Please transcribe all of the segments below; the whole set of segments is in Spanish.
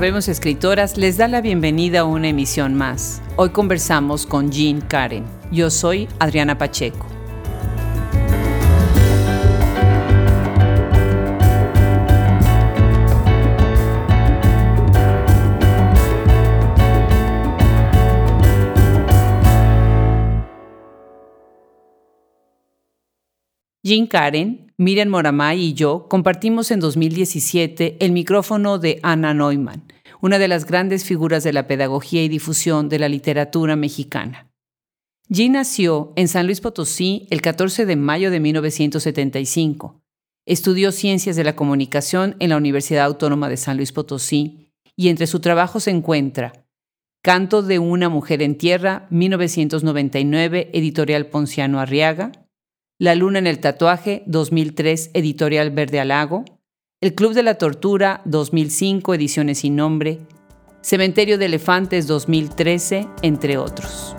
Hablemos Escritoras les da la bienvenida a una emisión más. Hoy conversamos con Jean Karen. Yo soy Adriana Pacheco. Jean Karen, Miriam Moramay y yo compartimos en 2017 el micrófono de Anna Neumann, una de las grandes figuras de la pedagogía y difusión de la literatura mexicana. Jean nació en San Luis Potosí el 14 de mayo de 1975. Estudió Ciencias de la Comunicación en la Universidad Autónoma de San Luis Potosí y entre su trabajo se encuentra Canto de una mujer en tierra, 1999, editorial Ponciano Arriaga, la Luna en el Tatuaje, 2003, Editorial Verde Alago. El Club de la Tortura, 2005, Ediciones sin Nombre. Cementerio de Elefantes, 2013, entre otros.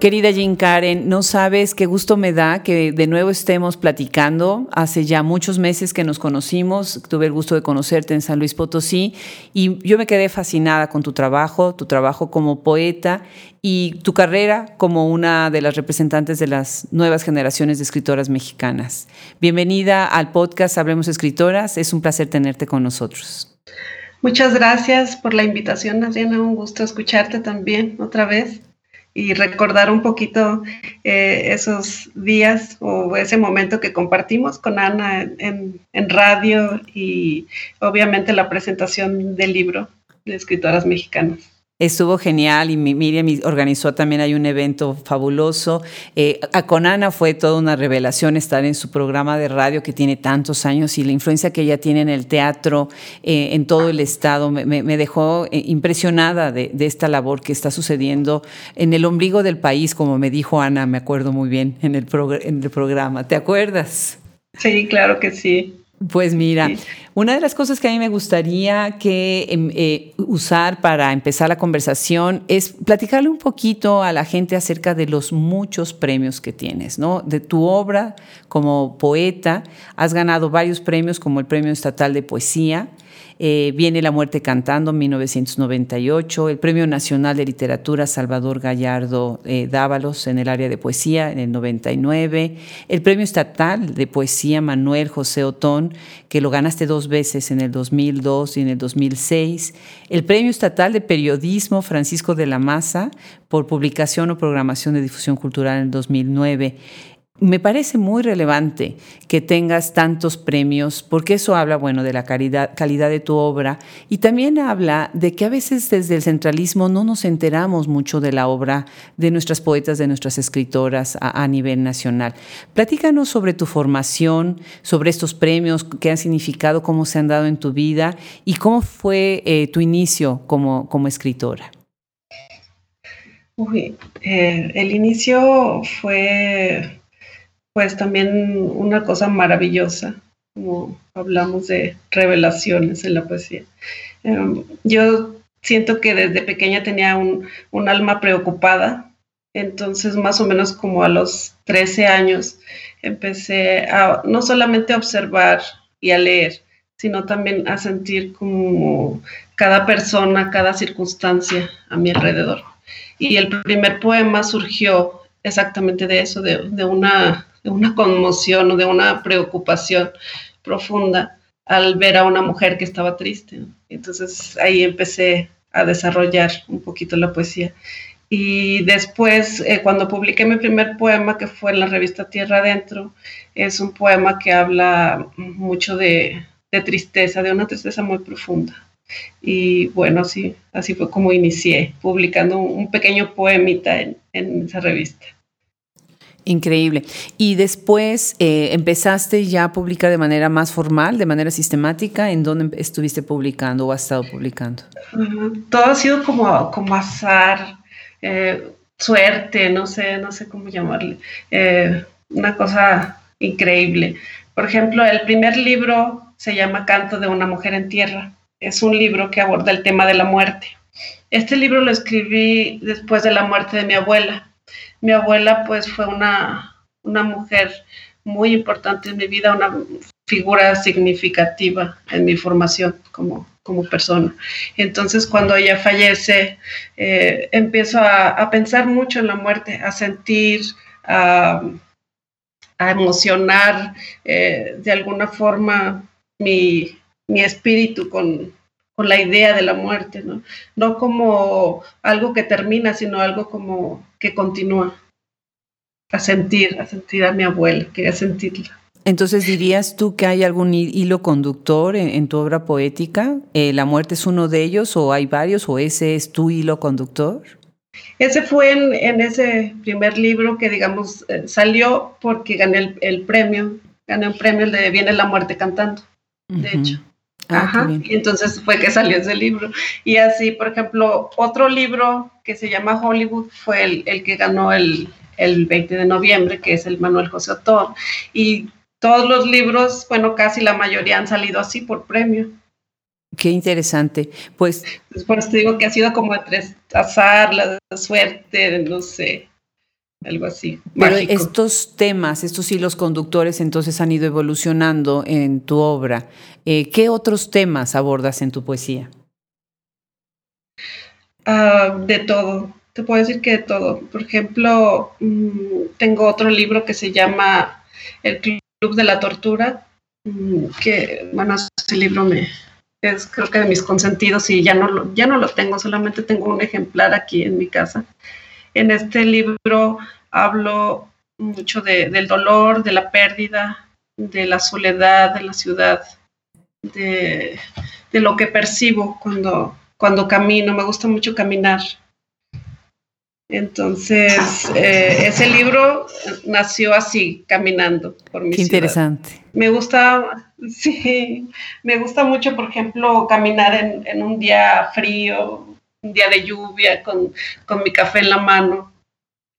Querida Jean Karen, no sabes qué gusto me da que de nuevo estemos platicando. Hace ya muchos meses que nos conocimos, tuve el gusto de conocerte en San Luis Potosí y yo me quedé fascinada con tu trabajo, tu trabajo como poeta y tu carrera como una de las representantes de las nuevas generaciones de escritoras mexicanas. Bienvenida al podcast Hablemos Escritoras, es un placer tenerte con nosotros. Muchas gracias por la invitación, Adriana, un gusto escucharte también otra vez y recordar un poquito eh, esos días o ese momento que compartimos con Ana en, en radio y obviamente la presentación del libro de escritoras mexicanas. Estuvo genial y Miriam organizó también hay un evento fabuloso. Eh, con Ana fue toda una revelación estar en su programa de radio que tiene tantos años y la influencia que ella tiene en el teatro, eh, en todo el estado, me, dejó eh, impresionada de, esta labor que está sucediendo en el ombligo del país, como me dijo Ana, me acuerdo muy bien en el, en el programa. ¿Te acuerdas? Sí, claro que sí. Pues mira, una de las cosas que a mí me gustaría que em, eh, usar para empezar la conversación es platicarle un poquito a la gente acerca de los muchos premios que tienes, ¿no? De tu obra como poeta, has ganado varios premios como el Premio Estatal de Poesía, eh, viene La Muerte Cantando, 1998, el Premio Nacional de Literatura Salvador Gallardo eh, Dávalos en el área de poesía en el 99, el Premio Estatal de Poesía Manuel José Otón, que lo ganaste dos veces en el 2002 y en el 2006, el Premio Estatal de Periodismo Francisco de la Maza por publicación o programación de difusión cultural en el 2009. Me parece muy relevante que tengas tantos premios, porque eso habla, bueno, de la calidad, de tu obra y también habla de que a veces desde el centralismo no nos enteramos mucho de la obra de nuestras poetas, de nuestras escritoras a, nivel nacional. Platícanos sobre tu formación, sobre estos premios, qué han significado, cómo se han dado en tu vida y cómo fue eh, tu inicio como, como escritora. Uy, eh, el inicio fue pues también una cosa maravillosa, como hablamos de revelaciones en la poesía. Em, yo siento que desde pequeña tenía un, un, alma preocupada, entonces más o menos como a los 13 años empecé a no solamente a observar y a leer, sino también a sentir como cada persona, cada circunstancia a mi alrededor. Y el primer poema surgió exactamente de eso, de, de una de una conmoción o de una preocupación profunda al ver a una mujer que estaba triste. Entonces ahí empecé a desarrollar un poquito la poesía. Y después, eh, cuando publiqué mi primer poema, que fue en la revista Tierra Adentro, es un poema que habla mucho de, tristeza, de una tristeza muy profunda. Y bueno, así, así fue como inicié, publicando un pequeño poemita en esa revista. Increíble. Y después eh, empezaste ya a publicar de manera más formal, de manera sistemática. ¿En dónde estuviste publicando o has estado publicando? Todo ha sido como, como azar, eh, suerte, no sé, no sé cómo llamarle. Eh, una cosa increíble. Por ejemplo, el primer libro se llama Canto de una mujer en tierra. Es un libro que aborda el tema de la muerte. Este libro lo escribí después de la muerte de mi abuela mi abuela pues fue una, mujer muy importante en mi vida, una figura significativa en mi formación como, como persona. Entonces, cuando ella fallece, eh, empiezo a, pensar mucho en la muerte, a sentir, a, emocionar eh, de alguna forma mi, espíritu con, con, la idea de la muerte, ¿no? no como algo que termina, sino algo como que continúa a sentir, a sentir a mi abuela, quería sentirla. Entonces, ¿dirías tú que hay algún hilo conductor en, tu obra poética? Eh, ¿La muerte es uno de ellos o hay varios o ese es tu hilo conductor? Ese fue en, ese primer libro que, digamos, eh, salió porque gané el, premio, gané un premio de Viene la muerte cantando, de hecho. Ah, Ajá, y entonces fue que salió ese libro. Y así, por ejemplo, otro libro que se llama Hollywood fue el, el que ganó el, el 20 de noviembre, que es el Manuel José Otor. Y todos los libros, bueno, casi la mayoría han salido así por premio. Qué interesante. Pues. Por eso te digo que ha sido como entre azar, la suerte, no sé, algo así. Pero estos temas, estos hilos conductores, entonces han ido evolucionando en tu obra. Eh, ¿Qué otros temas abordas en tu poesía? Ah, de todo te puedo decir que de todo. Por ejemplo, mm, tengo otro libro que se llama El Club de la Tortura, mm, que, bueno, ese libro me, es creo que de mis consentidos y ya no, lo, ya no lo tengo, solamente tengo un ejemplar aquí en mi casa. En este libro hablo mucho del dolor, de la pérdida, de la soledad de la ciudad, de, de lo que percibo cuando, cuando camino. Me gusta mucho caminar entonces, eh, ese libro nació así, caminando por mi Qué interesante. Me gusta, sí, me gusta mucho, por ejemplo, caminar en, un día frío, un día de lluvia, con, con mi café en la mano.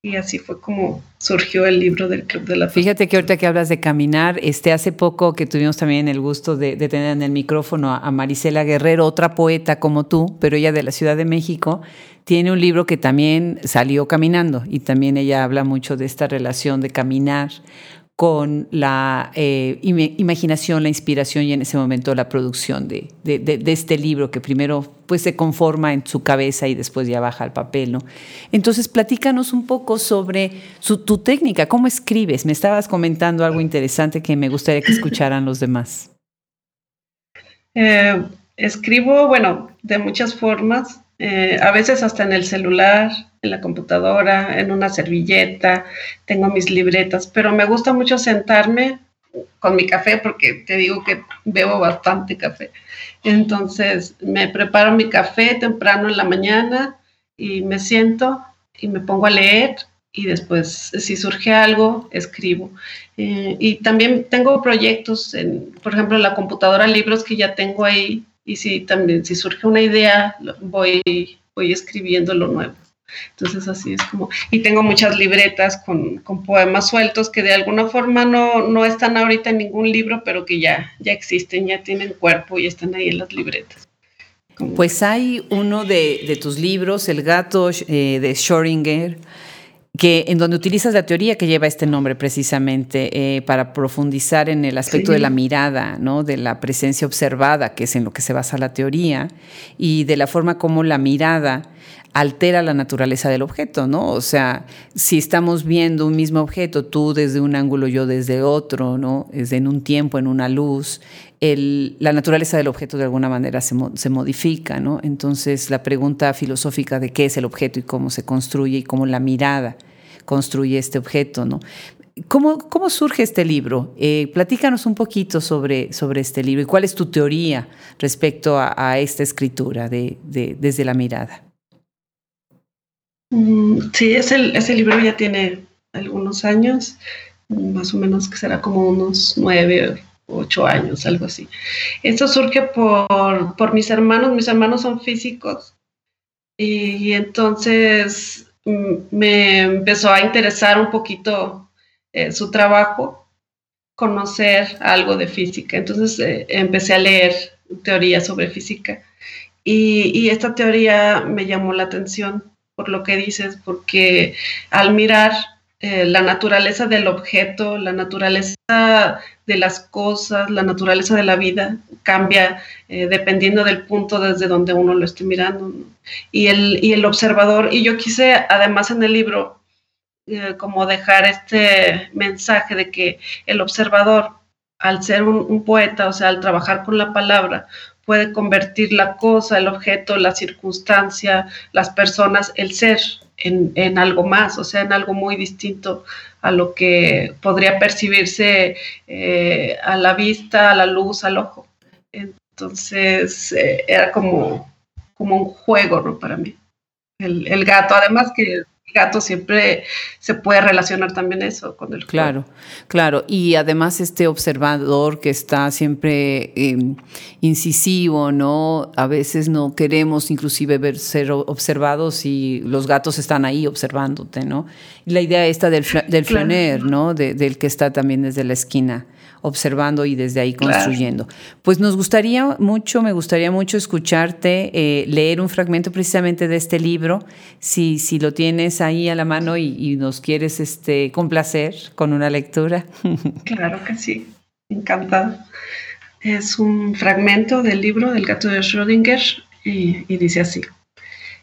Y así fue como surgió el libro del Club de la Fíjate que ahorita que hablas de caminar, este, hace poco que tuvimos también el gusto de, tener en el micrófono a, Marisela Guerrero, otra poeta como tú, pero ella de la Ciudad de México, tiene un libro que también salió caminando y también ella habla mucho de esta relación de caminar con la eh, imaginación, la inspiración y en ese momento la producción de, este libro que primero pues se conforma en su cabeza y después ya baja al papel. ¿no? Entonces, platícanos un poco sobre tu técnica, cómo escribes. Me estabas comentando algo interesante que me gustaría que escucharan los demás. Eh, escribo, bueno, de muchas formas. Eh, a veces hasta en el celular, en la computadora, en una servilleta, tengo mis libretas, pero me gusta mucho sentarme con mi café porque te digo que bebo bastante café. Entonces me preparo mi café temprano en la mañana y me siento y me pongo a leer y después si surge algo escribo. Eh, y también tengo proyectos, en, por ejemplo, en la computadora, libros que ya tengo ahí y si también si surge una idea, voy, voy escribiendo lo nuevo. Entonces así es como, y tengo muchas libretas con, con, poemas sueltos que de alguna forma no, no están ahorita en ningún libro, pero que ya, ya existen, ya tienen cuerpo y están ahí en las libretas. Pues hay uno de, de, tus libros, El gato eh, de Schrödinger, que en donde utilizas la teoría que lleva este nombre precisamente eh, para profundizar en el aspecto de la mirada, ¿no? de la presencia observada, que es en lo que se basa la teoría, y de la forma como la mirada altera la naturaleza del objeto, ¿no? O sea, si estamos viendo un mismo objeto, tú desde un ángulo, yo desde otro, ¿no? Es en un tiempo, en una luz, la naturaleza del objeto de alguna manera se, modifica, ¿no? Entonces, la pregunta filosófica de qué es el objeto y cómo se construye y cómo la mirada construye este objeto, ¿no? ¿Cómo, cómo surge este libro? Eh, platícanos un poquito sobre, sobre este libro y cuál es tu teoría respecto a, esta escritura de, desde la mirada. Mm, sí, ese, ese libro ya tiene algunos años, más o menos que será como unos nueve, ocho años, algo así. Esto surge por, por mis hermanos, mis hermanos son físicos y entonces me empezó a interesar un poquito eh, su trabajo, conocer algo de física. Entonces eh, empecé a leer teoría sobre física y, esta teoría me llamó la atención por lo que dices, porque al mirar eh, la naturaleza del objeto, la naturaleza de las cosas, la naturaleza de la vida cambia eh, dependiendo del punto desde donde uno lo esté mirando. Y, el, y el observador, y yo quise además en el libro eh, como dejar este mensaje de que el observador, al ser un poeta, o sea, al trabajar con la palabra, puede convertir la cosa, el objeto, la circunstancia, las personas, el ser en, algo más, o sea, en algo muy distinto a lo que podría percibirse eh, a la vista, a la luz, al ojo. Entonces, eh, era como, como un juego, ¿no? Para mí. El, el gato, además que gato siempre se puede relacionar también eso con el Claro, claro. Y además este observador que está siempre em, incisivo, ¿no? A veces no queremos inclusive ver, ser observados y los gatos están ahí observándote, ¿no? Y la idea esta del, del flaner, ¿no? del que está también desde la esquina observando y desde ahí construyendo. Pues nos gustaría mucho, me gustaría mucho escucharte, eh, leer un fragmento precisamente de este libro, si, si lo tienes ahí a la mano y, nos quieres este, complacer con una lectura. Claro que sí, encantada. Es un fragmento del libro del gato de Schrödinger y, y dice así.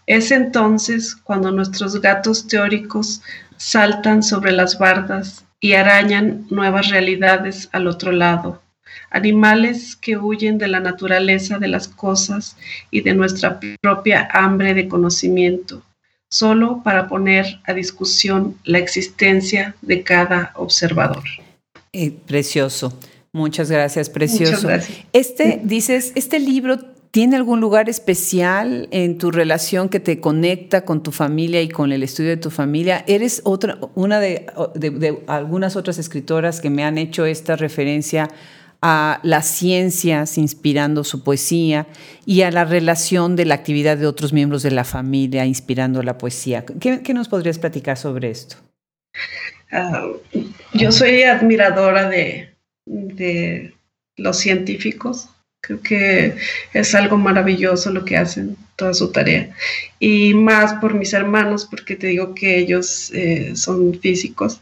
Es entonces cuando nuestros gatos teóricos saltan sobre las bardas y arañan nuevas realidades al otro lado. Animales que huyen de la naturaleza de las cosas y de nuestra propia hambre de conocimiento, solo para poner a discusión la existencia de cada observador. Eh, precioso. Muchas gracias, precioso. Este, dices, este libro ¿Tiene algún lugar especial en tu relación que te conecta con tu familia y con el estudio de tu familia? Eres otra, una de, algunas otras escritoras que me han hecho esta referencia a las ciencias inspirando su poesía y a la relación de la actividad de otros miembros de la familia inspirando la poesía. ¿Qué, nos podrías platicar sobre esto? Ah, yo soy admiradora de, de los científicos Creo que es algo maravilloso lo que hacen, toda su tarea. Y más por mis hermanos, porque te digo que ellos eh, son físicos.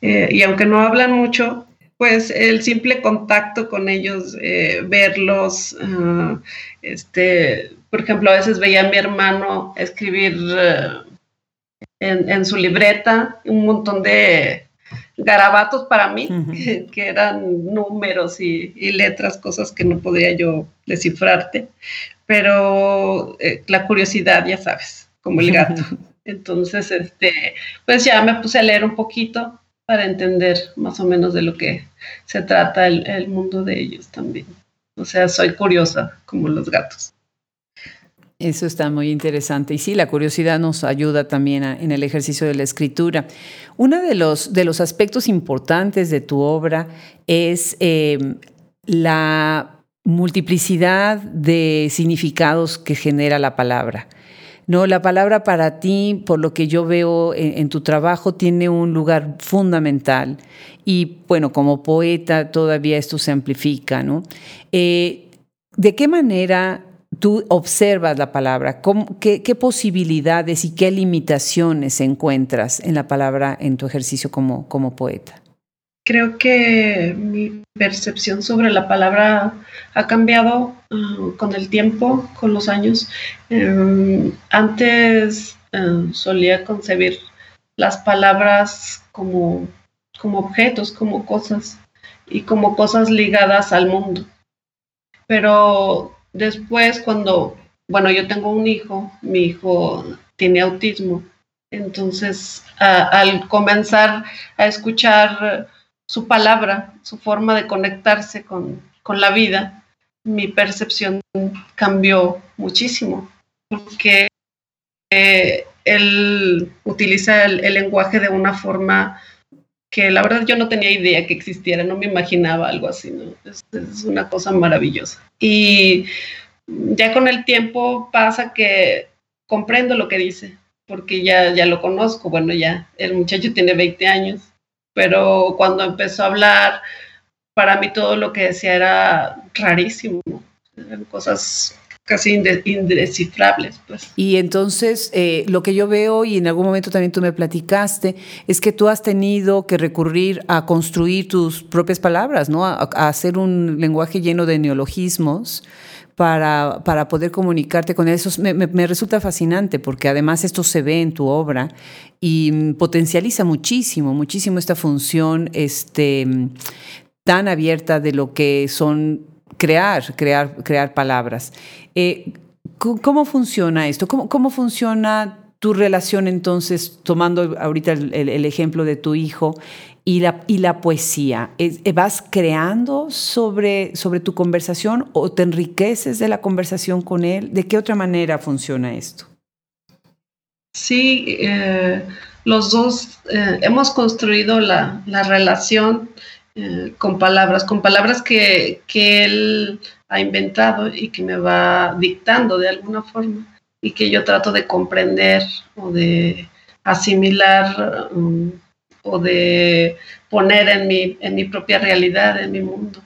Eh, y aunque no hablan mucho, pues el simple contacto con ellos, eh, verlos, este, por ejemplo, a veces veía a mi hermano escribir en su libreta un montón de garabatos para mí, que, eran números y, letras, cosas que no podía yo descifrarte, pero eh, la curiosidad, ya sabes, como el gato. Entonces, este, pues ya me puse a leer un poquito para entender más o menos de lo que se trata el, el mundo de ellos también. O sea, soy curiosa como los gatos. Eso está muy interesante. Y sí, la curiosidad nos ayuda también en el ejercicio de la escritura. Uno de los, de los aspectos importantes de tu obra es em, la multiplicidad de significados que genera la palabra. No, la palabra para ti, por lo que yo veo en, tu trabajo, tiene un lugar fundamental. Y bueno, como poeta todavía esto se amplifica, ¿no? Eh, ¿De qué manera tú observas la palabra, qué, posibilidades y qué limitaciones encuentras en la palabra en tu ejercicio como, como poeta? Creo que mi percepción sobre la palabra ha cambiado uh, con el tiempo, con los años. Em, antes uh, solía concebir las palabras como, como objetos, como cosas y como cosas ligadas al mundo. Pero Después, cuando, bueno, yo tengo un hijo, mi hijo tiene autismo, entonces al comenzar a escuchar su palabra, su forma de conectarse con, la vida, mi percepción cambió muchísimo, porque eh, él utiliza el, lenguaje de una forma que la verdad yo no tenía idea que existiera, no me imaginaba algo así, ¿no? Es, una cosa maravillosa. Y ya con el tiempo pasa que comprendo lo que dice, porque ya, ya lo conozco, bueno, ya el muchacho tiene 20 años, pero cuando empezó a hablar, para mí todo lo que decía era rarísimo, cosas casi indescifrables. Pues. Y entonces, eh, lo que yo veo, y en algún momento también tú me platicaste, es que tú has tenido que recurrir a construir tus propias palabras, ¿no? A, hacer un lenguaje lleno de neologismos. Para, para, poder comunicarte con eso. Me, me, resulta fascinante porque además esto se ve en tu obra y potencializa muchísimo, muchísimo esta función este, tan abierta de lo que son crear, crear, crear palabras. Eh, ¿Cómo funciona esto? ¿Cómo, ¿Cómo, funciona tu relación entonces, tomando ahorita el, ejemplo de tu hijo y la, y la poesía? Eh, ¿Vas creando sobre, sobre tu conversación o te enriqueces de la conversación con él? ¿De qué otra manera funciona esto? Sí, eh, los dos hemos construido la, la relación eh, con palabras, con palabras que, él ha inventado y que me va dictando de alguna forma y que yo trato de comprender o de asimilar um, o de poner en mi, en mi propia realidad, en mi mundo.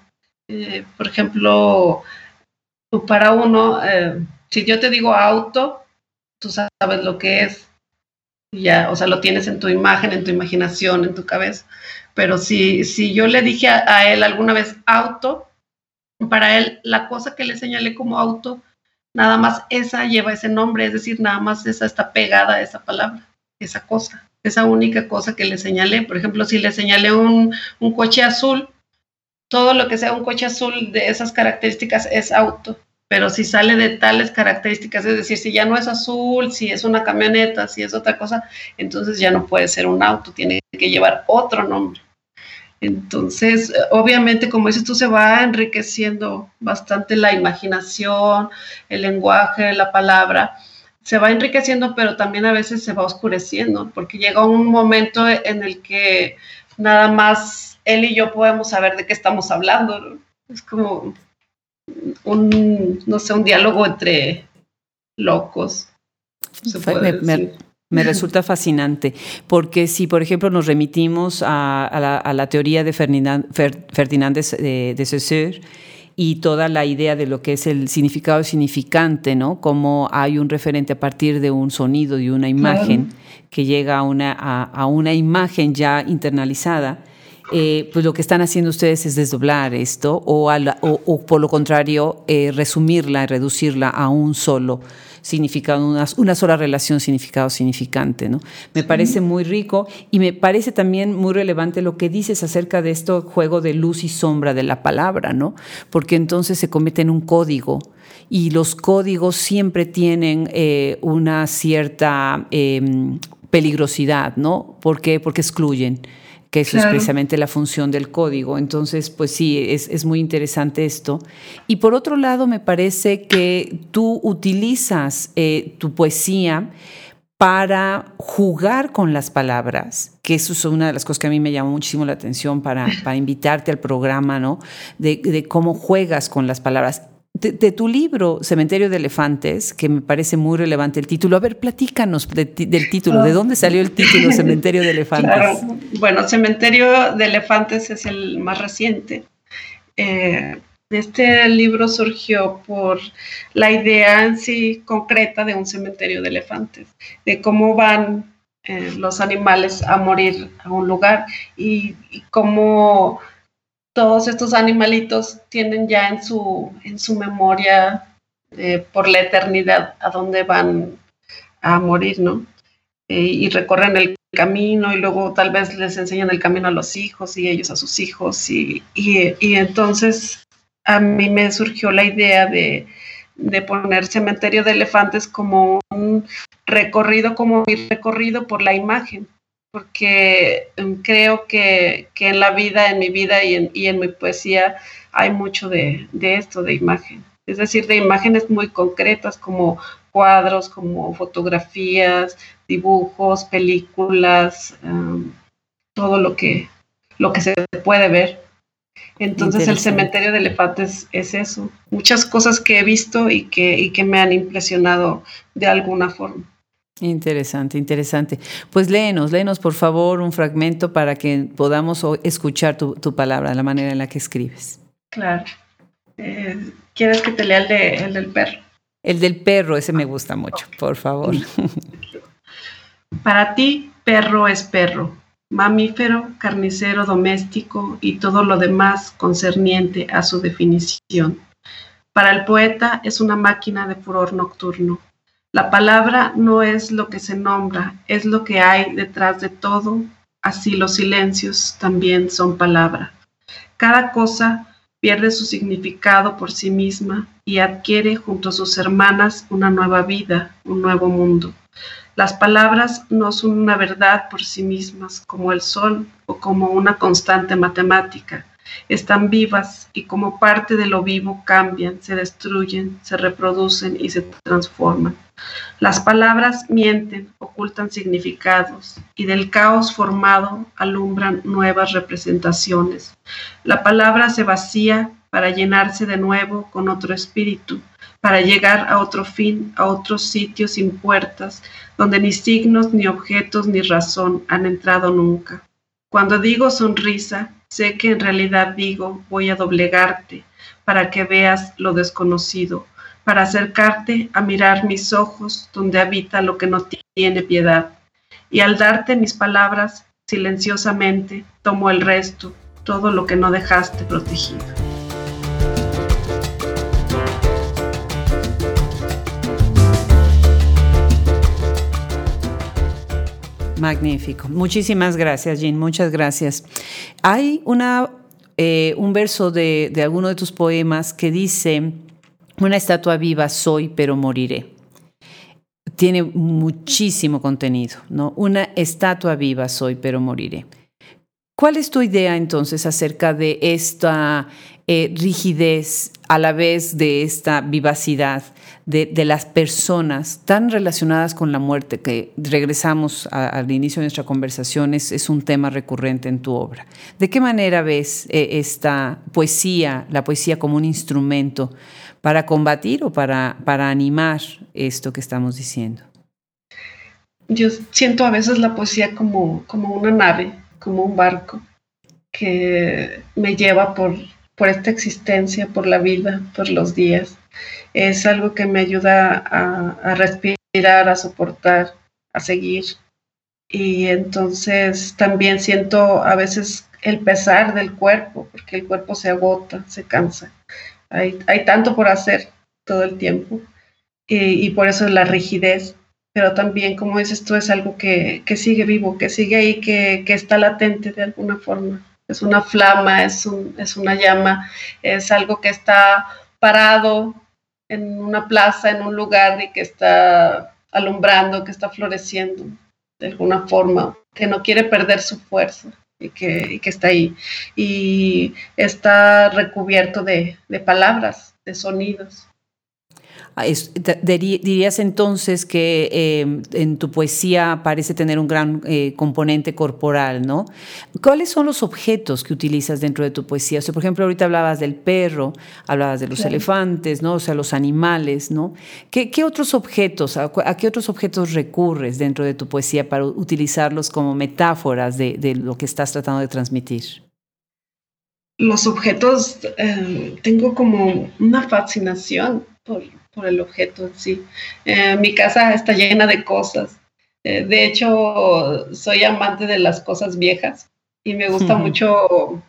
Eh, por ejemplo, para uno, eh, si yo te digo auto, tú sabes lo que es, ya, o sea, lo tienes en tu imagen, en tu imaginación, en tu cabeza. Pero si, si yo le dije a, él alguna vez auto, para él la cosa que le señalé como auto, nada más esa lleva ese nombre, es decir, nada más esa está pegada a esa palabra, esa cosa, esa única cosa que le señalé. Por ejemplo, si le señalé un, un coche azul, todo lo que sea un coche azul de esas características es auto pero si sale de tales características, es decir, si ya no es azul, si es una camioneta, si es otra cosa, entonces ya no puede ser un auto, tiene que llevar otro nombre. Entonces, obviamente, como dices tú, se va enriqueciendo bastante la imaginación, el lenguaje, la palabra, se va enriqueciendo, pero también a veces se va oscureciendo, porque llega un momento en el que nada más él y yo podemos saber de qué estamos hablando. Es como, un, no sé, un diálogo entre locos. me, resulta fascinante, porque si, por ejemplo, nos remitimos a, la, teoría de Ferdinand, de, de Saussure, y toda la idea de lo que es el significado significante, ¿no? Como hay un referente a partir de un sonido, y una imagen, que llega a una, a una imagen ya internalizada eh, pues lo que están haciendo ustedes es desdoblar esto o, o, por lo contrario eh, resumirla y reducirla a un solo significado, una, una sola relación significado-significante. ¿no? Me parece muy rico y me parece también muy relevante lo que dices acerca de este juego de luz y sombra de la palabra, ¿no? porque entonces se comete en un código y los códigos siempre tienen eh, una cierta em, peligrosidad, ¿no? ¿Por qué? Porque excluyen que eso es precisamente la función del código. Entonces, pues sí, es, muy interesante esto. Y por otro lado, me parece que tú utilizas eh, tu poesía para jugar con las palabras, que eso es una de las cosas que a mí me llamó muchísimo la atención para, para invitarte al programa, ¿no? De, de, cómo juegas con las palabras de, tu libro, Cementerio de Elefantes, que me parece muy relevante el título. A ver, platícanos del título. ¿De dónde salió el título Cementerio de Elefantes? Bueno, Cementerio de Elefantes es el más reciente. Eh, este libro surgió por la idea en sí concreta de un cementerio de elefantes, de cómo van eh, los animales a morir a un lugar y cómo todos estos animalitos tienen ya en su, en su memoria eh, por la eternidad a dónde van a morir, ¿no? Eh, y recorren el camino y luego tal vez les enseñan el camino a los hijos y ellos a sus hijos. Y, y, entonces a mí me surgió la idea de, de, poner cementerio de elefantes como un recorrido, como mi recorrido por la imagen porque em, creo que, en la vida, en mi vida y en, mi poesía hay mucho de, esto, de imagen. Es decir, de imágenes muy concretas como cuadros, como fotografías, dibujos, películas, em, todo lo que, lo que se puede ver. Entonces el cementerio de elefantes es eso, muchas cosas que he visto y que, y que me han impresionado de alguna forma. Interesante, interesante. Pues léenos, léenos por favor un fragmento para que podamos escuchar tu, palabra, la manera en la que escribes. Claro. Eh, ¿Quieres que te lea el, de, el del perro? El del perro, ese me gusta mucho, por favor. Para ti, perro es perro, mamífero, carnicero doméstico y todo lo demás concerniente a su definición. Para el poeta es una máquina de furor nocturno. La palabra no es lo que se nombra, es lo que hay detrás de todo, así los silencios también son palabra. Cada cosa pierde su significado por sí misma y adquiere junto a sus hermanas una nueva vida, un nuevo mundo. Las palabras no son una verdad por sí mismas, como el sol o como una constante matemática. Están vivas y como parte de lo vivo cambian, se destruyen, se reproducen y se transforman. Las palabras mienten, ocultan significados y del caos formado alumbran nuevas representaciones. La palabra se vacía para llenarse de nuevo con otro espíritu, para llegar a otro fin, a otros sitios sin puertas, donde ni signos, ni objetos, ni razón han entrado nunca. Cuando digo sonrisa, sé que en realidad digo voy a doblegarte para que veas lo desconocido, para acercarte a mirar mis ojos donde habita lo que no tiene piedad. Y al darte mis palabras, silenciosamente tomo el resto, todo lo que no dejaste protegido. Magnífico. Muchísimas gracias, Jean. Muchas gracias. Hay una, eh, un verso de, de alguno de tus poemas que dice, una estatua viva soy, pero moriré. Tiene muchísimo contenido, ¿no? Una estatua viva soy, pero moriré. ¿Cuál es tu idea entonces acerca de esta eh, rigidez a la vez de esta vivacidad de, las personas tan relacionadas con la muerte que regresamos al inicio de nuestra conversación es, un tema recurrente en tu obra. ¿De qué manera ves eh, esta poesía, la poesía como un instrumento para combatir o para, para animar esto que estamos diciendo? Yo siento a veces la poesía como, como una nave, como un barco que me lleva por, por esta existencia, por la vida, por los días. Es algo que me ayuda a, respirar, a soportar, a seguir. Y entonces también siento a veces el pesar del cuerpo, porque el cuerpo se agota, se cansa. Hay, hay tanto por hacer todo el tiempo y, por eso la rigidez. Pero también, como dices tú, es algo que, que sigue vivo, que sigue ahí, que, que está latente de alguna forma es una flama, es, es una llama, es algo que está parado en una plaza, en un lugar y que está alumbrando, que está floreciendo de alguna forma, que no quiere perder su fuerza y que, que está ahí. Y está recubierto de, de palabras, de sonidos. Ah, dirías entonces que em, en tu poesía parece tener un gran eh, componente corporal, ¿no? ¿Cuáles son los objetos que utilizas dentro de tu poesía? O sea, por ejemplo, ahorita hablabas del perro, hablabas de los elefantes, ¿no? O sea, los animales, ¿no? ¿Qué, otros objetos, a, qué otros objetos recurres dentro de tu poesía para utilizarlos como metáforas de, lo que estás tratando de transmitir? Los objetos, em, tengo como una fascinación por, por el objeto en sí. Eh, mi casa está llena de cosas. Eh, de hecho, soy amante de las cosas viejas y me gusta mucho,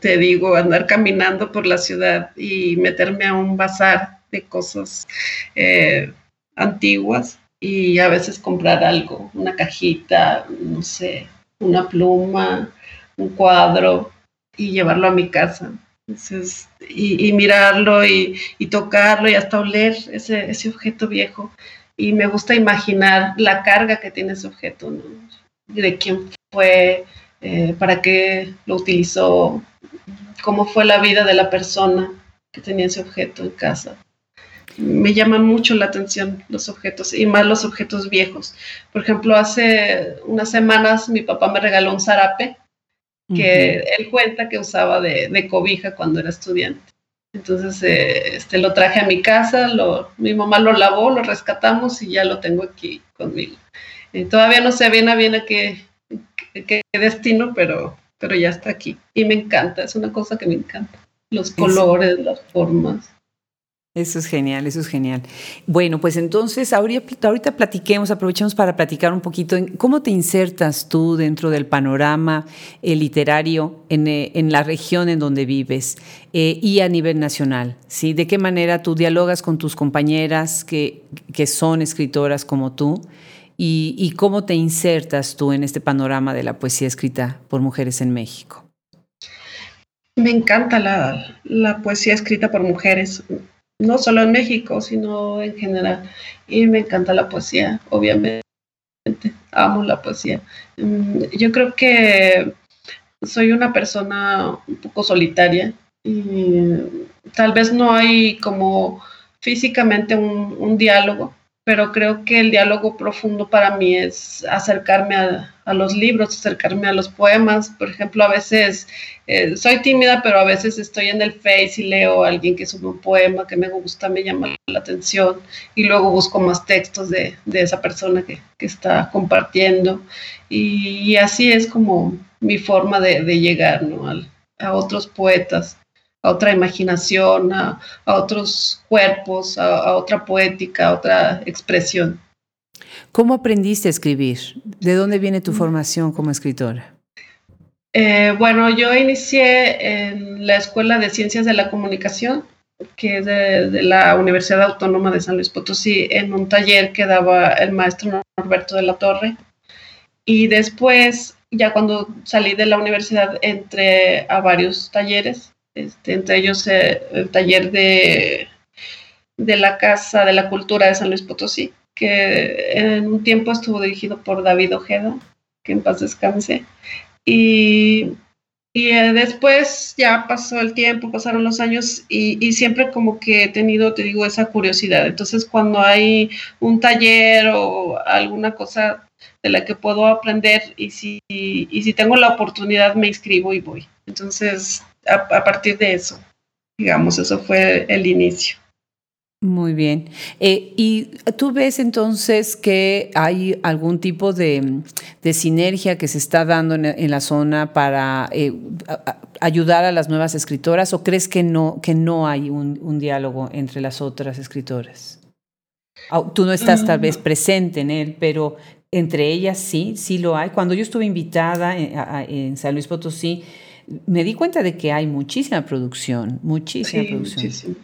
te digo, andar caminando por la ciudad y meterme a un bazar de cosas eh, antiguas y a veces comprar algo, una cajita, no sé, una pluma, un cuadro y llevarlo a mi casa. Entonces, y, mirarlo y, tocarlo y hasta oler ese, objeto viejo. Y me gusta imaginar la carga que tiene ese objeto, ¿no? de quién fue, eh, para qué lo utilizó, cómo fue la vida de la persona que tenía ese objeto en casa. Me llaman mucho la atención los objetos y más los objetos viejos. Por ejemplo, hace unas semanas mi papá me regaló un zarape que él cuenta que usaba de, cobija cuando era estudiante. Entonces, eh, este, lo traje a mi casa, lo, mi mamá lo lavó, lo rescatamos y ya lo tengo aquí conmigo. Eh, todavía no sé bien a bien a qué, qué, destino, pero, pero ya está aquí. Y me encanta, es una cosa que me encanta. Los colores, las formas. Eso es genial, eso es genial. Bueno, pues entonces ahorita, platiquemos, aprovechemos para platicar un poquito en cómo te insertas tú dentro del panorama eh, literario eh, en, la región en donde vives eh, y a nivel nacional. ¿sí? ¿De qué manera tú dialogas con tus compañeras que, que son escritoras como tú? Y, y, cómo te insertas tú en este panorama de la poesía escrita por mujeres en México? Me encanta la, la poesía escrita por mujeres no solo en México, sino en general. Y me encanta la poesía, obviamente. Amo la poesía. Mm, yo creo que soy una persona un poco solitaria y tal vez no hay como físicamente un, un diálogo, pero creo que el diálogo profundo para mí es acercarme a, los libros, acercarme a los poemas. Por ejemplo, a veces eh, soy tímida, pero a veces estoy en el Face y leo a alguien que sube un poema que me gusta, me llama la atención y luego busco más textos de, esa persona que, está compartiendo. Y, así es como mi forma de, llegar a otros poetas a otra imaginación, a, otros cuerpos, a, otra poética, a otra expresión. ¿Cómo aprendiste a escribir? ¿De dónde viene tu formación como escritora? Eh, bueno, yo inicié en la Escuela de Ciencias de la Comunicación, que es de, la Universidad Autónoma de San Luis Potosí, en un taller que daba el maestro Norberto de la Torre. Y después, ya cuando salí de la universidad, entré a varios talleres este, entre ellos eh, el taller de, de la Casa de la Cultura de San Luis Potosí, que en un tiempo estuvo dirigido por David Ojeda, que en paz descanse. Y, y eh, después ya pasó el tiempo, pasaron los años y, y, siempre como que he tenido, te digo, esa curiosidad. Entonces cuando hay un taller o alguna cosa de la que puedo aprender y si, y si tengo la oportunidad me inscribo y voy. Entonces a, partir de eso, digamos, eso fue el inicio. Muy bien. Eh, ¿Y tú ves entonces que hay algún tipo de, sinergia que se está dando en, la zona para eh, ayudar a las nuevas escritoras o crees que no, que no hay un, diálogo entre las otras escritoras? Tú no estás tal vez mm. presente en él, pero entre ellas sí, sí lo hay. Cuando yo estuve invitada en, en San Luis Potosí, me di cuenta de que hay muchísima producción, muchísima producción.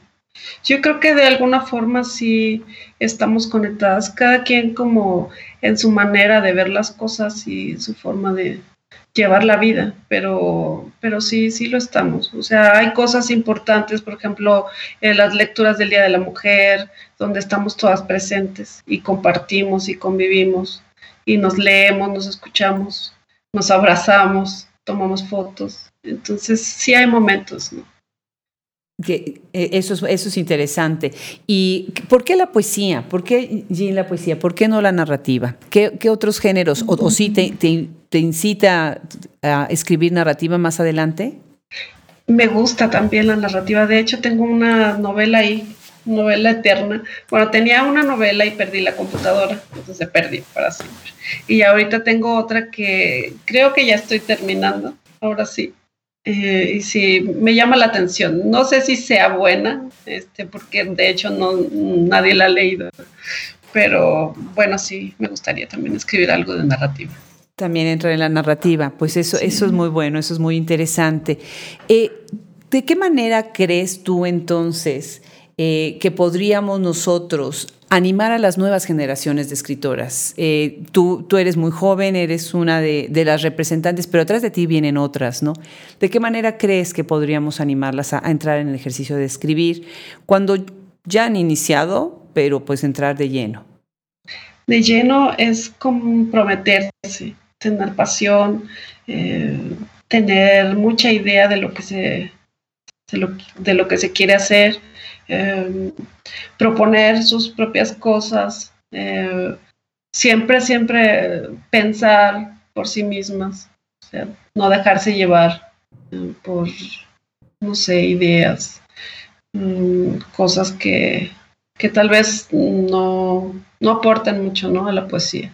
Yo creo que de alguna forma sí estamos conectadas, cada quien como en su manera de ver las cosas y su forma de llevar la vida, pero, pero sí, sí lo estamos. O sea, hay cosas importantes, por ejemplo, las lecturas del Día de la Mujer, donde estamos todas presentes y compartimos y convivimos y nos leemos, nos escuchamos, nos abrazamos, tomamos fotos entonces, sí hay momentos, ¿no? Eh, eso, es, eso es interesante. ¿Y por qué la poesía? ¿Por qué, Jean, la poesía? ¿Por qué no la narrativa? ¿Qué, otros géneros? ¿O, o sí te, te, incita a escribir narrativa más adelante? Me gusta también la narrativa. De hecho, tengo una novela ahí, novela eterna. Bueno, tenía una novela y perdí la computadora, entonces perdí para siempre. Y ahorita tengo otra que creo que ya estoy terminando. Ahora sí, eh, y sí, me llama la atención. No sé si sea buena, este, porque de hecho no, nadie la ha leído, pero bueno, sí, me gustaría también escribir algo de narrativa. También entra en la narrativa, pues eso, eso es muy bueno, eso es muy interesante. Eh, ¿De qué manera crees tú entonces eh, que podríamos nosotros animar a las nuevas generaciones de escritoras. Eh, tú, tú eres muy joven, eres una de, las representantes, pero atrás de ti vienen otras, ¿no? ¿De qué manera crees que podríamos animarlas a, entrar en el ejercicio de escribir cuando ya han iniciado, pero pues entrar de lleno? De lleno es comprometerse, tener pasión, eh, tener mucha idea de lo que se, de lo que se quiere hacer Em, proponer sus propias cosas, eh, siempre, siempre pensar por sí mismas, no dejarse llevar eh, por, no sé, ideas, mm, cosas que, tal vez no, no aportan mucho ¿no? a la poesía.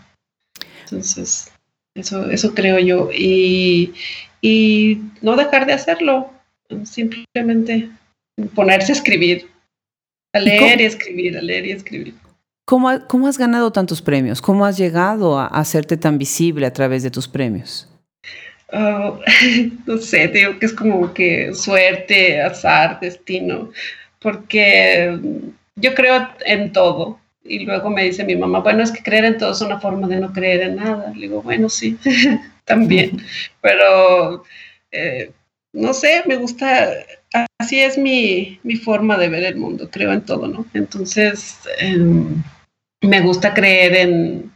Entonces, eso, eso creo yo. Y, y no dejar de hacerlo, simplemente ponerse a escribir A leer y, escribir, a leer y escribir. ¿Cómo, ¿Cómo, has ganado tantos premios? ¿Cómo has llegado a, hacerte tan visible a través de tus premios? Oh, no sé, digo que es como que suerte, azar, destino, porque yo creo en todo. Y luego me dice mi mamá, bueno, es que creer en todo es una forma de no creer en nada. Le digo, bueno, sí, también. Pero, eh, no sé, me gusta, así es mi, mi, forma de ver el mundo, creo en todo, ¿no? Entonces, em, me gusta creer en,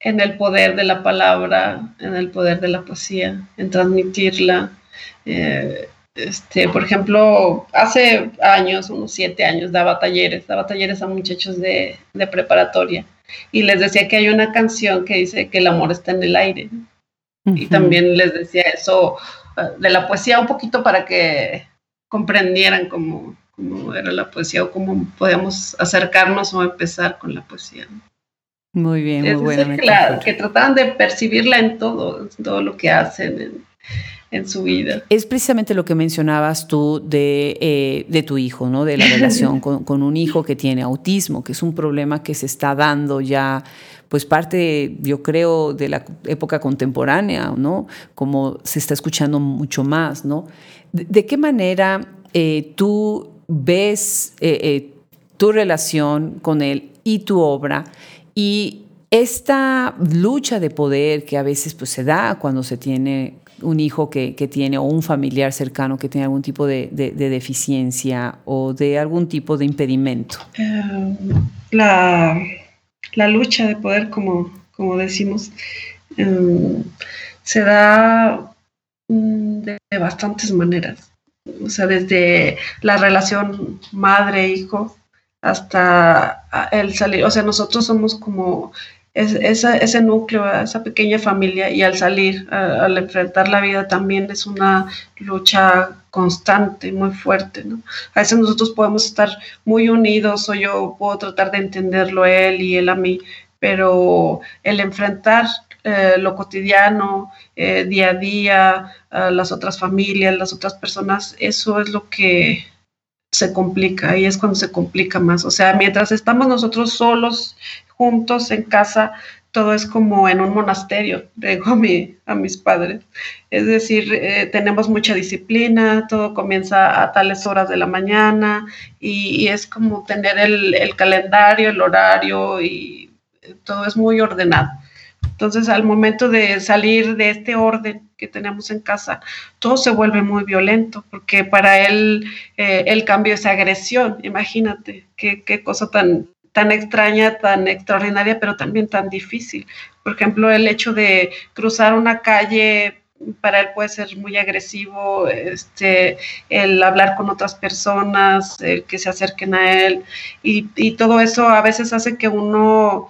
en el poder de la palabra, en el poder de la poesía, en transmitirla. Eh, este, por ejemplo, hace años, unos siete años, daba talleres, daba talleres a muchachos de, de preparatoria y les decía que hay una canción que dice que el amor está en el aire. Y también les decía eso eh, de la poesía un poquito para que comprendieran cómo, cómo era la poesía o cómo podíamos acercarnos o empezar con la poesía. Muy bien, muy buena. Que, que trataban de percibirla en todo, en todo lo que hacen, en, en su vida. Es precisamente lo que mencionabas tú de, eh, de tu hijo, ¿no? De la relación con, con, un hijo que tiene autismo, que es un problema que se está dando ya, pues parte, yo creo, de la época contemporánea, ¿no? Como se está escuchando mucho más, ¿no? ¿De, qué manera eh, tú ves eh, tu relación con él y tu obra y esta lucha de poder que a veces pues, se da cuando se tiene un hijo que, tiene o un familiar cercano que tiene algún tipo de, deficiencia o de algún tipo de impedimento? Em, la, lucha de poder, como, como decimos, em, se da mm, de, bastantes maneras. O sea, desde la relación madre-hijo hasta el salir, o sea, nosotros somos como ese núcleo, esa pequeña familia y al salir, al enfrentar la vida también es una lucha constante, muy fuerte, ¿no? A veces nosotros podemos estar muy unidos o yo puedo tratar de entenderlo él y él a mí, pero el enfrentar eh, lo cotidiano, eh, día a día, las otras familias, las otras personas, eso es lo que se complica, ahí es cuando se complica más. O sea, mientras estamos nosotros solos juntos en casa, todo es como en un monasterio, digo a, a mis padres. Es decir, eh, tenemos mucha disciplina, todo comienza a tales horas de la mañana y, es como tener el, calendario, el horario y todo es muy ordenado. Entonces, al momento de salir de este orden que tenemos en casa, todo se vuelve muy violento, porque para él eh, el cambio es agresión. Imagínate qué, cosa tan, tan extraña, tan extraordinaria, pero también tan difícil. Por ejemplo, el hecho de cruzar una calle para él puede ser muy agresivo, este, el hablar con otras personas, el que se acerquen a él, y, y todo eso a veces hace que uno,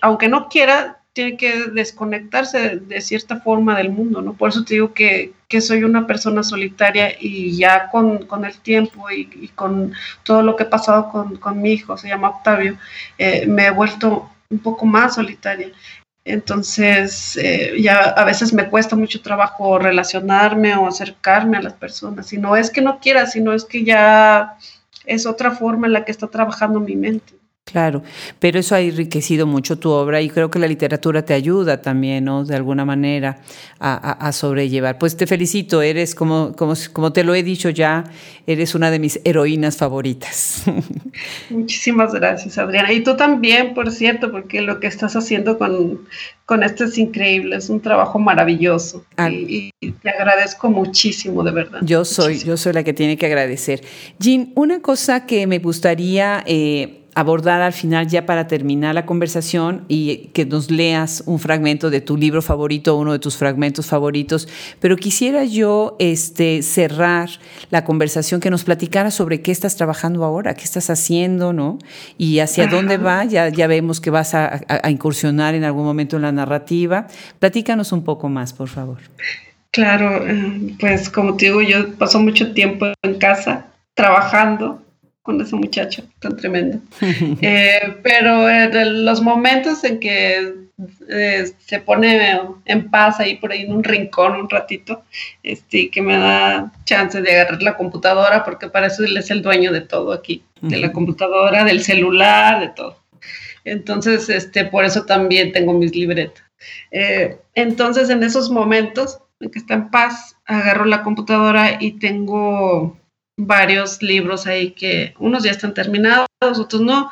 aunque no quiera, tiene que desconectarse de, cierta forma del mundo, ¿no? Por eso te digo que, soy una persona solitaria y ya con, el tiempo y, con todo lo que he pasado con, mi hijo, se llama Octavio, eh, me he vuelto un poco más solitaria. Entonces, eh, ya a veces me cuesta mucho trabajo relacionarme o acercarme a las personas. Y no es que no quiera, sino es que ya es otra forma en la que está trabajando mi mente. Claro, pero eso ha enriquecido mucho tu obra y creo que la literatura te ayuda también, ¿no? De alguna manera a, sobrellevar. Pues te felicito, eres como, como, como te lo he dicho ya, eres una de mis heroínas favoritas. Muchísimas gracias, Adriana. Y tú también, por cierto, porque lo que estás haciendo con, con esto es increíble, es un trabajo maravilloso. Ah. Y, te agradezco muchísimo, de verdad. Yo soy, yo soy la que tiene que agradecer. Jean, una cosa que me gustaría... Eh, abordar al final ya para terminar la conversación y que nos leas un fragmento de tu libro favorito, uno de tus fragmentos favoritos, pero quisiera yo este, cerrar la conversación que nos platicara sobre qué estás trabajando ahora, qué estás haciendo, ¿no? Y hacia dónde va, ya, ya vemos que vas a, incursionar en algún momento en la narrativa. Platícanos un poco más, por favor. Claro, eh, pues como te digo, yo paso mucho tiempo en casa trabajando con ese muchacho tan tremendo. Eh, pero en los momentos en que eh, se pone en paz ahí por ahí en un rincón un ratito, este, que me da chance de agarrar la computadora, porque para eso él es el dueño de todo aquí, de la computadora, del celular, de todo. Entonces, este, por eso también tengo mis libretas. Eh, entonces, en esos momentos en que está en paz, agarro la computadora y tengo varios libros ahí que unos ya están terminados, otros no.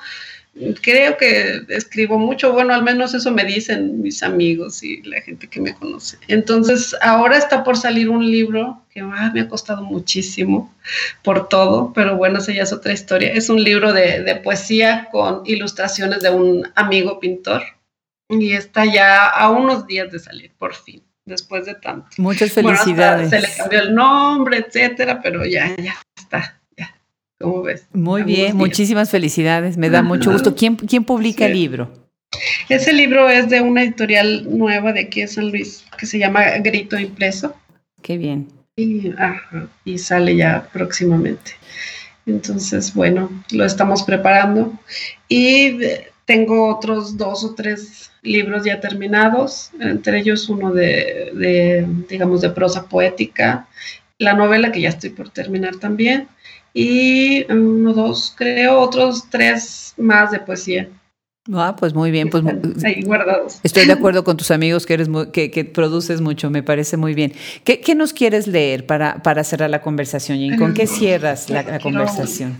Creo que escribo mucho, bueno, al menos eso me dicen mis amigos y la gente que me conoce. Entonces, ahora está por salir un libro que ah, me ha costado muchísimo por todo, pero bueno, esa ya es otra historia. Es un libro de, de poesía con ilustraciones de un amigo pintor y está ya a unos días de salir, por fin después de tanto. Muchas felicidades. se le cambió el nombre, etcétera, pero ya, ya está, ya. ¿Cómo ves? Muy bien, muchísimas felicidades. Me da mucho gusto. ¿Quién, quién publica el libro? Ese libro es de una editorial nueva de aquí de San Luis que se llama Grito Impreso. Qué bien. Y, y sale ya próximamente. Entonces, bueno, lo estamos preparando. Y tengo otros dos o tres libros ya terminados, entre ellos uno de, digamos, de prosa poética, la novela que ya estoy por terminar también, y uno, dos, creo, otros tres más de poesía. Ah, pues muy bien, pues ahí guardados. Estoy de acuerdo con tus amigos que eres que, produces mucho, me parece muy bien. ¿Qué, nos quieres leer para, para cerrar la conversación? ¿Y con qué cierras la conversación?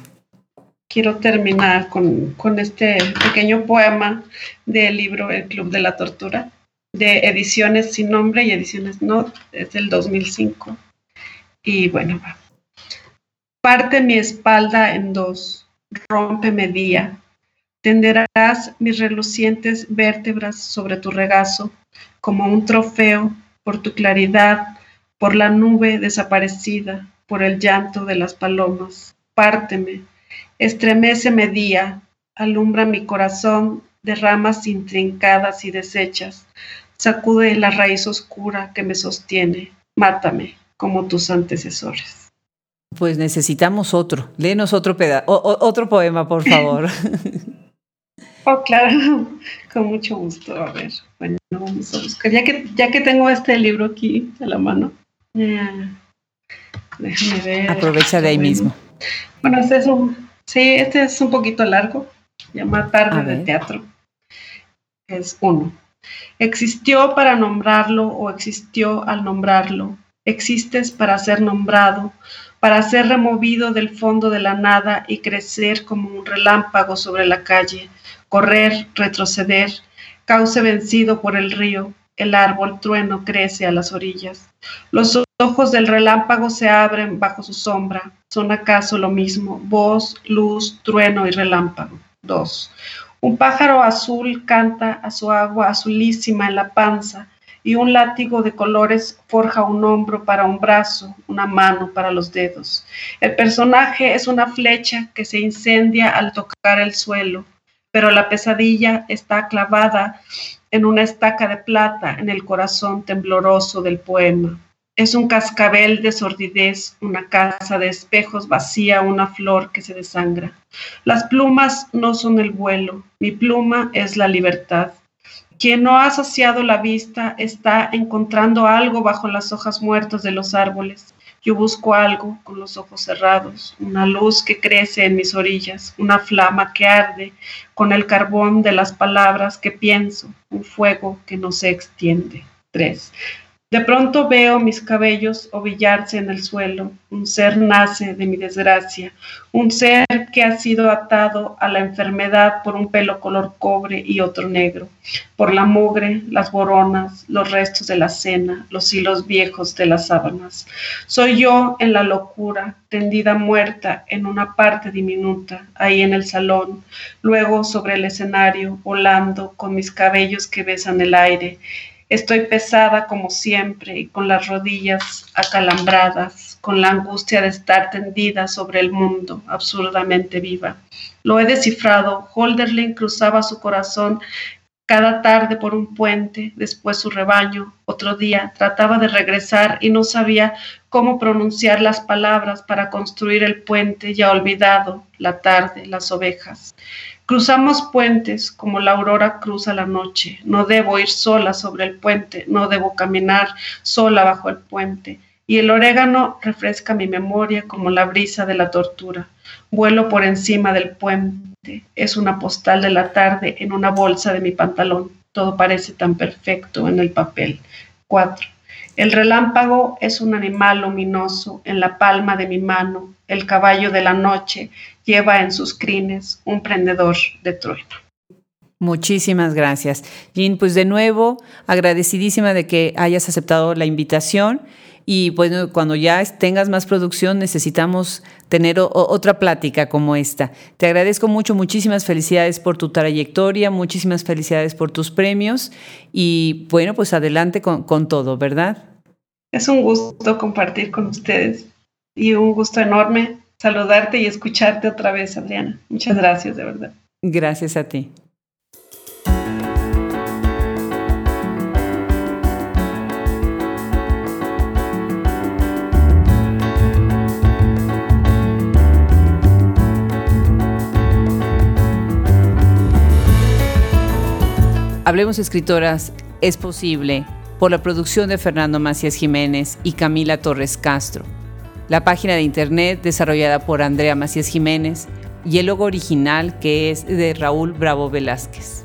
quiero terminar con, este pequeño poema del libro El Club de la Tortura, de Ediciones Sin Nombre y Ediciones No, es del 2005. Y bueno, va. Parte mi espalda en dos, rómpeme día, tenderás mis relucientes vértebras sobre tu regazo, como un trofeo por tu claridad, por la nube desaparecida, por el llanto de las palomas. Párteme, Estremece día, alumbra mi corazón de ramas intrincadas y deshechas, sacude la raíz oscura que me sostiene, mátame como tus antecesores. Pues necesitamos otro. Léenos otro otro poema, por favor. oh, claro, con mucho gusto. A ver, bueno, vamos a buscar. Ya que, ya que tengo este libro aquí a la mano, déjame ver. Aprovecha de ahí mismo. Bueno, este es un Sí, este es un poquito largo. Llama Tarde de Teatro. Es uno. Existió para nombrarlo o existió al nombrarlo. Existes para ser nombrado, para ser removido del fondo de la nada y crecer como un relámpago sobre la calle, correr, retroceder, cauce vencido por el río, el árbol trueno crece a las orillas. Los ojos del relámpago se abren bajo su sombra. ¿Son acaso lo mismo? Voz, luz, trueno y relámpago. 2. Un pájaro azul canta a su agua azulísima en la panza y un látigo de colores forja un hombro para un brazo, una mano para los dedos. El personaje es una flecha que se incendia al tocar el suelo, pero la pesadilla está clavada en una estaca de plata en el corazón tembloroso del poema. Es un cascabel de sordidez, una casa de espejos vacía, una flor que se desangra. Las plumas no son el vuelo, mi pluma es la libertad. Quien no ha saciado la vista está encontrando algo bajo las hojas muertas de los árboles. Yo busco algo con los ojos cerrados, una luz que crece en mis orillas, una flama que arde con el carbón de las palabras que pienso, un fuego que no se extiende. 3. De pronto veo mis cabellos ovillarse en el suelo. Un ser nace de mi desgracia, un ser que ha sido atado a la enfermedad por un pelo color cobre y otro negro, por la mugre, las boronas, los restos de la cena, los hilos viejos de las sábanas. Soy yo en la locura, tendida muerta en una parte diminuta, ahí en el salón, luego sobre el escenario, volando con mis cabellos que besan el aire Estoy pesada como siempre y con las rodillas acalambradas, con la angustia de estar tendida sobre el mundo, absurdamente viva. Lo he descifrado. Holderlin cruzaba su corazón cada tarde por un puente, después su rebaño. Otro día trataba de regresar y no sabía cómo pronunciar las palabras para construir el puente ya olvidado, la tarde, las ovejas. Cruzamos puentes como la aurora cruza la noche. No debo ir sola sobre el puente, no debo caminar sola bajo el puente. Y el orégano refresca mi memoria como la brisa de la tortura. Vuelo por encima del puente. Es una postal de la tarde en una bolsa de mi pantalón. Todo parece tan perfecto en el papel. 4. El relámpago es un animal luminoso en la palma de mi mano. El caballo de la noche lleva en sus crines un prendedor de trueno. Muchísimas gracias. Jean, pues de nuevo, agradecidísima de que hayas aceptado la invitación y bueno, cuando ya tengas más producción necesitamos tener otra plática como esta. Te agradezco mucho, muchísimas felicidades por tu trayectoria, muchísimas felicidades por tus premios y bueno, pues adelante con, con todo, ¿verdad? Es un gusto compartir con ustedes y un gusto enorme saludarte y escucharte otra vez, Adriana. Muchas gracias, de verdad. Gracias a ti. Hablemos Escritoras es posible por la producción de Fernando Macías Jiménez y Camila Torres Castro. La página de internet desarrollada por Andrea Macías Jiménez y el logo original que es de Raúl Bravo Velázquez.